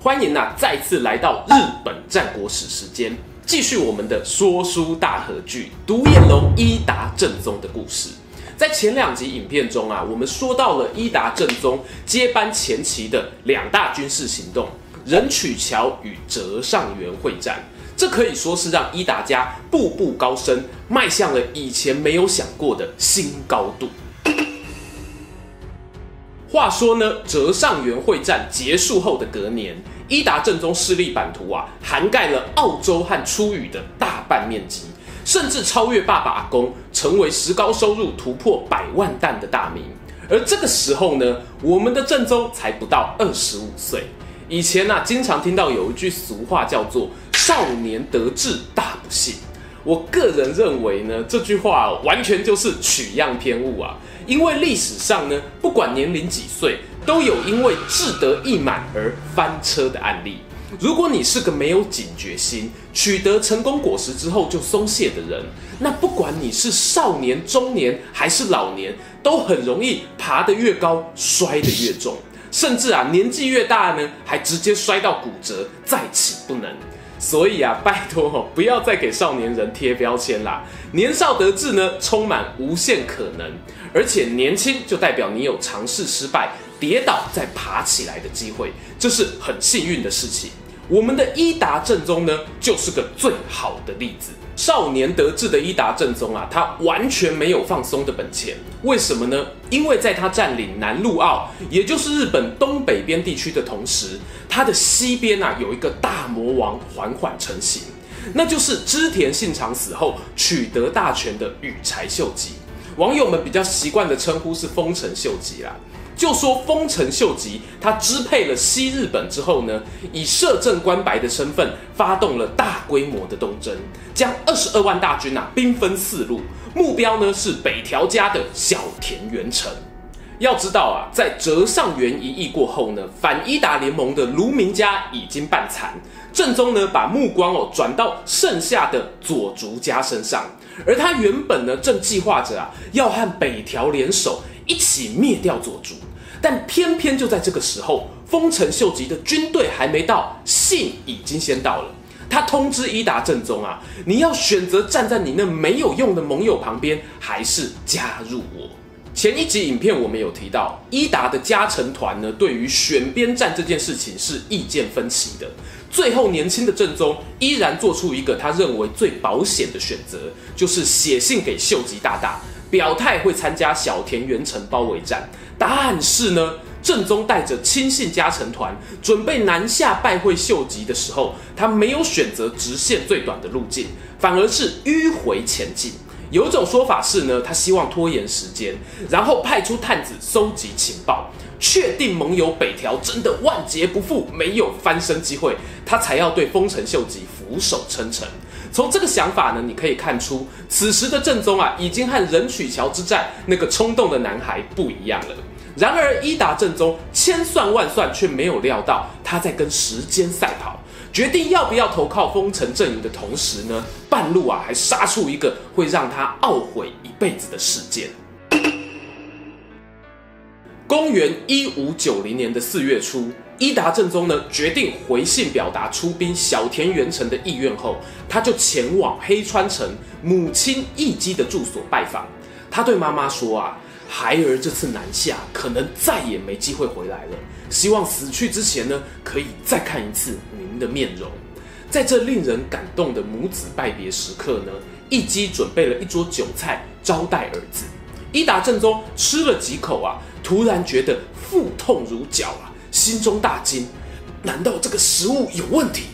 欢迎啊，再次来到日本战国史时间。继续我们的说书大合剧《独眼龙伊达正宗》的故事。在前两集影片中啊，我们说到了伊达正宗接班前期的两大军事行动——仁取桥与折上原会战。这可以说是让伊达家步步高升，迈向了以前没有想过的新高度。话说呢，折上原会战结束后的隔年。伊达政宗势力版图啊，涵盖了澳洲和出羽的大半面积，甚至超越爸爸阿公，成为时高收入突破百万担的大名。而这个时候呢，我们的正宗才不到二十五岁。以前呢、啊，经常听到有一句俗话叫做“少年得志大不幸”。我个人认为呢，这句话完全就是取样偏误啊，因为历史上呢，不管年龄几岁。都有因为志得意满而翻车的案例。如果你是个没有警觉心、取得成功果实之后就松懈的人，那不管你是少年、中年还是老年，都很容易爬得越高摔得越重，甚至啊年纪越大呢，还直接摔到骨折再起不能。所以啊，拜托哦，不要再给少年人贴标签啦。年少得志呢，充满无限可能，而且年轻就代表你有尝试失败。跌倒再爬起来的机会，这是很幸运的事情。我们的伊达正宗呢，就是个最好的例子。少年得志的伊达正宗啊，他完全没有放松的本钱。为什么呢？因为在他占领南陆奥，也就是日本东北边地区的同时，他的西边啊有一个大魔王缓缓成型，那就是织田信长死后取得大权的羽柴秀吉。网友们比较习惯的称呼是丰臣秀吉啦。就说丰臣秀吉，他支配了西日本之后呢，以摄政官白的身份，发动了大规模的东征，将二十二万大军啊兵分四路，目标呢是北条家的小田原城。要知道啊，在折上原一役过后呢，反伊达联盟的芦鸣家已经半残，正宗呢把目光哦转到剩下的左竹家身上，而他原本呢正计划着啊要和北条联手一起灭掉佐竹。但偏偏就在这个时候，丰臣秀吉的军队还没到，信已经先到了。他通知伊达政宗啊，你要选择站在你那没有用的盟友旁边，还是加入我？前一集影片我们有提到，伊达的加成团呢，对于选边站这件事情是意见分歧的。最后，年轻的正宗依然做出一个他认为最保险的选择，就是写信给秀吉大大。表态会参加小田原城包围战，但是呢，正宗带着亲信家臣团准备南下拜会秀吉的时候，他没有选择直线最短的路径，反而是迂回前进。有一种说法是呢，他希望拖延时间，然后派出探子搜集情报，确定盟友北条真的万劫不复，没有翻身机会，他才要对丰臣秀吉俯首称臣。从这个想法呢，你可以看出，此时的正宗啊，已经和仁取桥之战那个冲动的男孩不一样了。然而，伊达正宗千算万算，却没有料到他在跟时间赛跑。决定要不要投靠丰臣阵营的同时呢，半路啊，还杀出一个会让他懊悔一辈子的事件。公元一五九零年的四月初。伊达政宗呢，决定回信表达出兵小田原城的意愿后，他就前往黑川城母亲义姬的住所拜访。他对妈妈说：“啊，孩儿这次南下，可能再也没机会回来了。希望死去之前呢，可以再看一次您的面容。”在这令人感动的母子拜别时刻呢，义姬准备了一桌酒菜招待儿子。伊达政宗吃了几口啊，突然觉得腹痛如绞啊。心中大惊，难道这个食物有问题？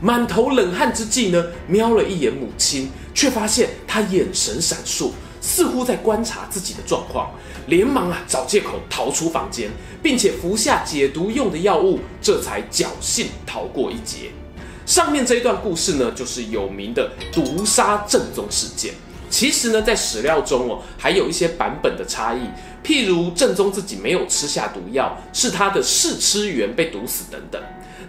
满头冷汗之际呢，瞄了一眼母亲，却发现她眼神闪烁，似乎在观察自己的状况，连忙啊找借口逃出房间，并且服下解毒用的药物，这才侥幸逃过一劫。上面这一段故事呢，就是有名的毒杀正宗事件。其实呢，在史料中哦，还有一些版本的差异，譬如正宗自己没有吃下毒药，是他的试吃员被毒死等等。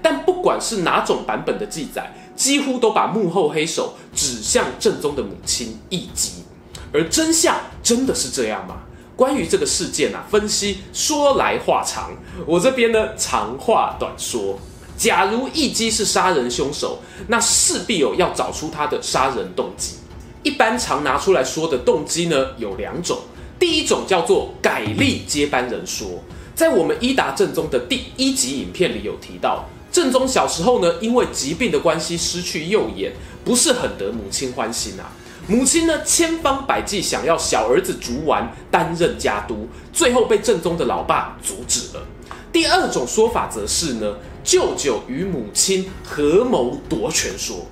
但不管是哪种版本的记载，几乎都把幕后黑手指向正宗的母亲义姬。而真相真的是这样吗？关于这个事件啊，分析说来话长，我这边呢长话短说。假如义姬是杀人凶手，那势必有要找出他的杀人动机。一般常拿出来说的动机呢有两种，第一种叫做改立接班人说，在我们伊达正宗的第一集影片里有提到，正宗小时候呢因为疾病的关系失去右眼，不是很得母亲欢心啊。母亲呢，千方百计想要小儿子竹丸担任家督，最后被正宗的老爸阻止了。第二种说法则是呢，舅舅与母亲合谋夺权说。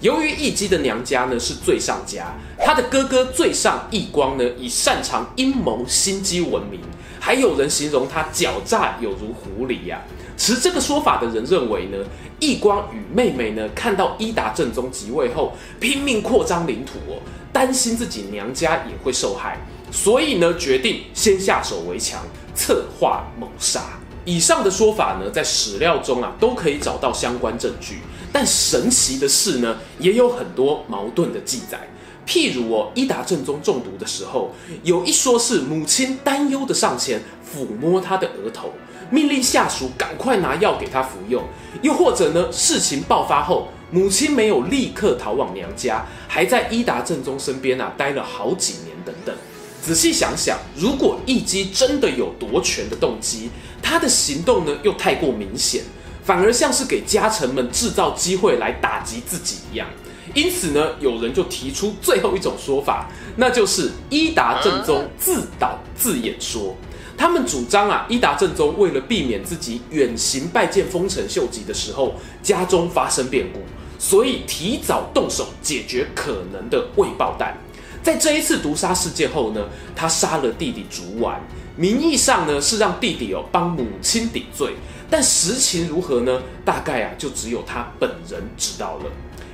由于义姬的娘家呢是最上家，他的哥哥最上义光呢以擅长阴谋心机闻名，还有人形容他狡诈有如狐狸呀、持这个说法的人认为呢，义光与妹妹呢看到伊达正宗即位后拼命扩张领土哦，担心自己娘家也会受害，所以呢决定先下手为强，策划谋杀。以上的说法呢，在史料中啊都可以找到相关证据，但神奇的是呢，也有很多矛盾的记载。譬如哦，伊达正宗中毒的时候，有一说是母亲担忧的上前抚摸他的额头。命令下属赶快拿药给他服用，又或者呢，事情爆发后，母亲没有立刻逃往娘家，还在伊达正宗身边啊待了好几年等等。仔细想想，如果义基真的有夺权的动机，他的行动呢又太过明显，反而像是给家臣们制造机会来打击自己一样。因此呢，有人就提出最后一种说法，那就是伊达政宗自导自演说。他们主张啊，伊达政宗为了避免自己远行拜见丰臣秀吉的时候家中发生变故，所以提早动手解决可能的未爆弹。在这一次毒杀事件后呢，他杀了弟弟竹丸，名义上呢是让弟弟哦帮母亲顶罪，但实情如何呢？大概啊就只有他本人知道了。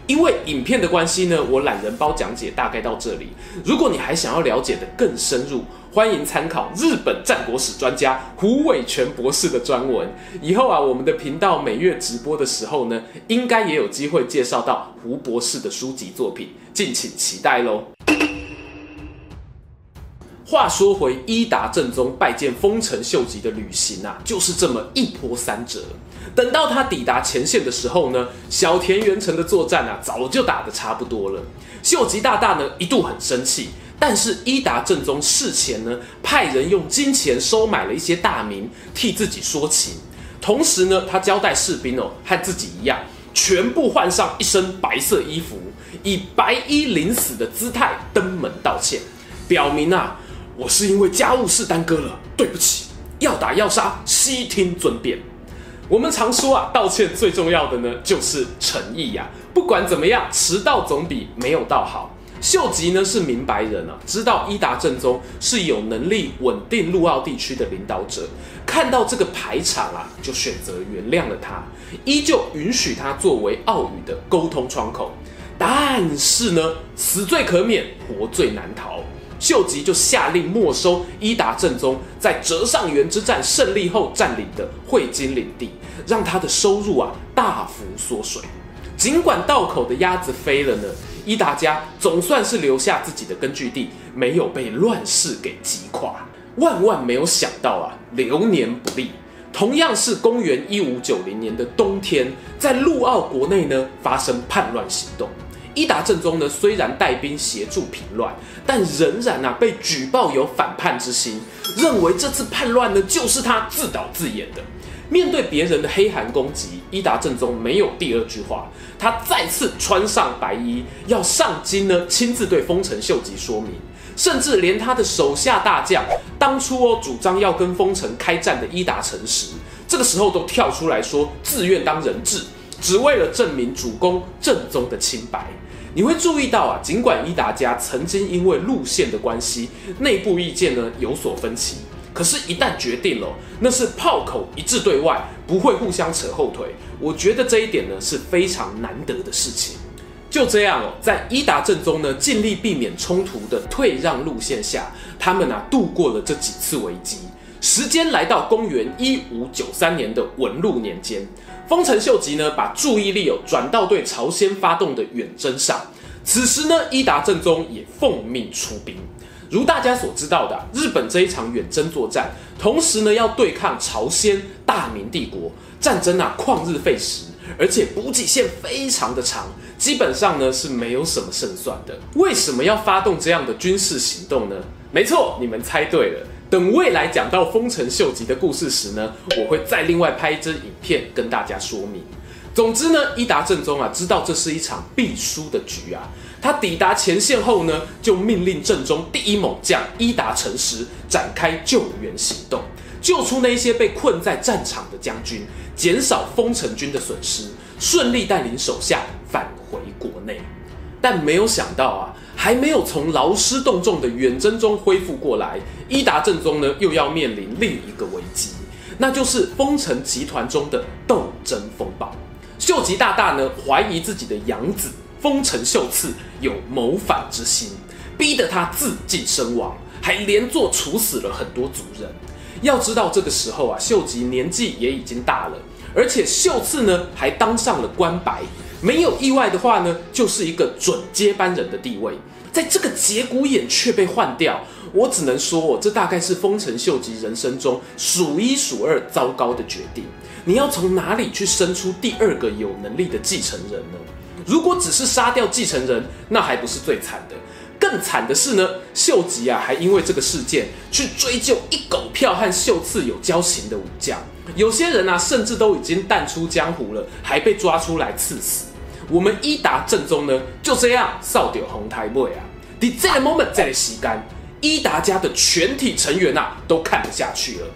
因为影片的关系呢，我懒人包讲解大概到这里。如果你还想要了解得更深入，欢迎参考日本战国史专家胡伟全博士的专文。以后啊，我们的频道每月直播的时候呢，应该也有机会介绍到胡博士的书籍作品，敬请期待喽。话说回伊达正宗拜见丰臣秀吉的旅行啊，就是这么一波三折。等到他抵达前线的时候呢，小田原城的作战啊，早就打得差不多了。秀吉大大呢一度很生气，但是伊达正宗事前呢，派人用金钱收买了一些大名替自己说情，同时呢，他交代士兵哦，和自己一样，全部换上一身白色衣服，以白衣临死的姿态登门道歉，表明啊。我是因为家务事耽搁了，对不起。要打要杀，悉听尊便。我们常说啊，道歉最重要的呢，就是诚意呀、不管怎么样，迟到总比没有到好。秀吉呢是明白人啊，知道伊达政宗是有能力稳定陆奥地区的领导者，看到这个排场啊，就选择原谅了他，依旧允许他作为奥羽的沟通窗口。但是呢，死罪可免，活罪难逃。秀吉就下令没收伊达政宗在折上元之战胜利后占领的会津领地，让他的收入啊大幅缩水。尽管道口的鸭子飞了呢，伊达家总算是留下自己的根据地，没有被乱世给击垮。万万没有想到啊，流年不利，同样是公元一五九零年的冬天，在陆奥国内呢发生叛乱行动。伊达政宗呢，虽然带兵协助平乱，但仍然啊被举报有反叛之心，认为这次叛乱呢就是他自导自演的。面对别人的黑函攻击，伊达政宗没有第二句话，他再次穿上白衣，要上京呢亲自对丰臣秀吉说明，甚至连他的手下大将当初哦主张要跟丰臣开战的伊达成实，这个时候都跳出来说自愿当人质。只为了证明主公正宗的清白，你会注意到啊，尽管伊达家曾经因为路线的关系，内部意见呢有所分歧，可是，一旦决定了，那是炮口一致对外，不会互相扯后腿。我觉得这一点呢是非常难得的事情。就这样哦，在伊达政宗呢尽力避免冲突的退让路线下，他们啊度过了这几次危机。时间来到公元一五九三年的文禄年间，丰臣秀吉呢把注意力哦转到对朝鲜发动的远征上。此时呢，伊达政宗也奉命出兵。如大家所知道的，日本这一场远征作战，同时呢要对抗朝鲜大明帝国，战争啊旷日费时，而且补给线非常的长，基本上呢是没有什么胜算的。为什么要发动这样的军事行动呢？没错，你们猜对了。等未来讲到丰臣秀吉的故事时呢，我会再另外拍一支影片跟大家说明。总之呢，伊达政宗啊知道这是一场必输的局啊。他抵达前线后呢，就命令正中第一猛将伊达成实展开救援行动，救出那些被困在战场的将军，减少丰臣军的损失，顺利带领手下返回国内。但没有想到啊，还没有从劳师动众的远征中恢复过来，伊达政宗呢又要面临另一个危机，那就是丰臣集团中的斗争风暴。秀吉大大呢怀疑自己的养子。丰臣秀次有谋反之心，逼得他自尽身亡，还连坐处死了很多族人。要知道这个时候啊，秀吉年纪也已经大了，而且秀次呢还当上了官白，没有意外的话呢，就是一个准接班人的地位。在这个节骨眼却被换掉，我只能说，这大概是丰臣秀吉人生中数一数二糟糕的决定。你要从哪里去生出第二个有能力的继承人呢？如果只是杀掉继承人，那还不是最惨的。更惨的是呢，秀吉啊，还因为这个事件去追究一狗票和秀次有交情的武将。有些人啊，甚至都已经淡出江湖了，还被抓出来赐死。我们伊达正宗呢，就这样扫掉红台妹啊。在这个 moment，在时间，伊达家的全体成员啊，都看不下去了，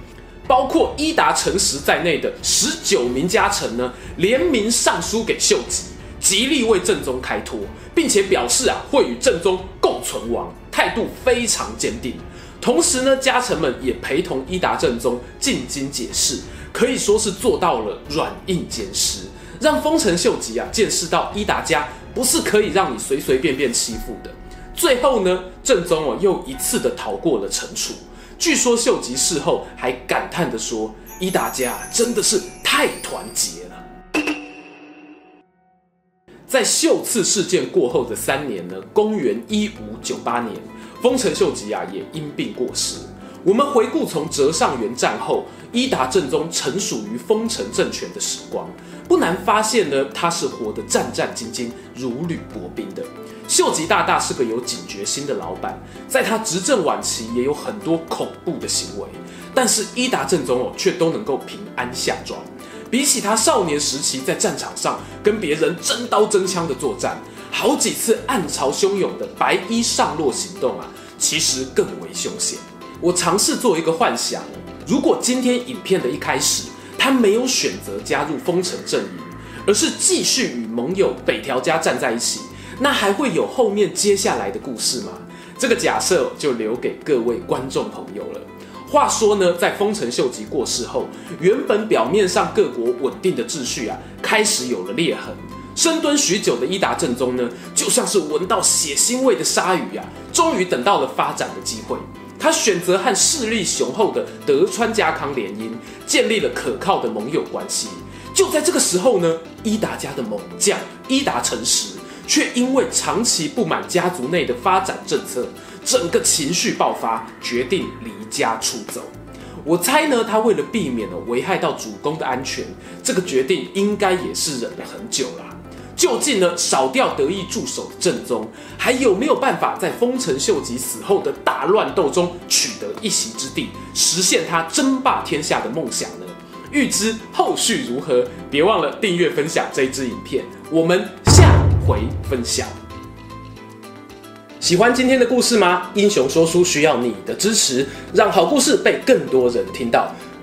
包括伊达成实在内的十九名家臣呢，联名上书给秀吉。极力为正宗开脱，并且表示啊会与正宗共存亡，态度非常坚定。同时呢，家臣们也陪同伊达正宗进京解释，可以说是做到了软硬兼施，让丰臣秀吉啊见识到伊达家不是可以让你随随便便欺负的。最后呢，正宗哦又一次的逃过了惩处。据说秀吉事后还感叹的说：“伊达家真的是太团结了。”在秀次事件过后的三年呢，公元一五九八年，丰臣秀吉啊也因病过世。我们回顾从折上元战后伊达正宗臣属于丰臣政权的时光，不难发现呢，他是活得战战兢兢、如履薄冰的。秀吉大大是个有警觉心的老板，在他执政晚期也有很多恐怖的行为，但是伊达政宗哦却都能够平安下庄。比起他少年时期在战场上跟别人真刀真枪的作战，好几次暗潮汹涌的白衣上洛行动啊，其实更为凶险。我尝试做一个幻想，如果今天影片的一开始他没有选择加入丰臣阵营，而是继续与盟友北条家站在一起，那还会有后面接下来的故事吗？这个假设就留给各位观众朋友了。话说呢，在丰臣秀吉过世后，原本表面上各国稳定的秩序啊，开始有了裂痕。深蹲许久的伊达政宗呢，就像是闻到血腥味的鲨鱼啊，终于等到了发展的机会。他选择和势力雄厚的德川家康联姻，建立了可靠的盟友关系。就在这个时候呢，伊达家的猛将伊达成实，却因为长期不满家族内的发展政策。整个情绪爆发，决定离家出走。我猜呢，他为了避免了危害到主公的安全，这个决定应该也是忍了很久了。究竟呢，少掉得意助手的正宗，还有没有办法在丰臣秀吉死后的大乱斗中取得一席之地，实现他争霸天下的梦想呢？欲知后续如何，别忘了订阅分享这支影片。我们下回分享。喜欢今天的故事吗？英雄说书需要你的支持，让好故事被更多人听到。